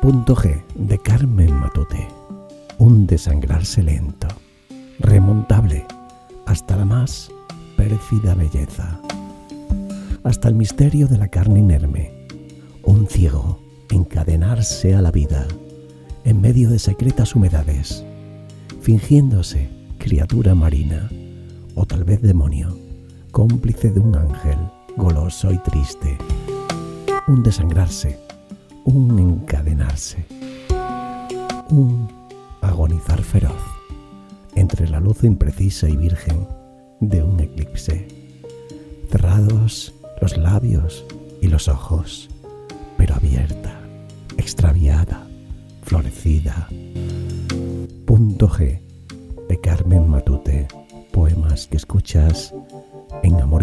Punto G de Carmen Matute. Un desangrarse lento, remontable hasta la más pérfida belleza, hasta el misterio de la carne inerme. Un ciego encadenarse a la vida en medio de secretas humedades, fingiéndose criatura marina o tal vez demonio, cómplice de un ángel goloso y triste. Un desangrarse, un encadenarse, un agonizar feroz entre la luz imprecisa y virgen de un eclipse. Cerrados los labios y los ojos, pero abierta, extraviada, florecida. Punto G de Carmen Matute. Poemas que escuchas en Amor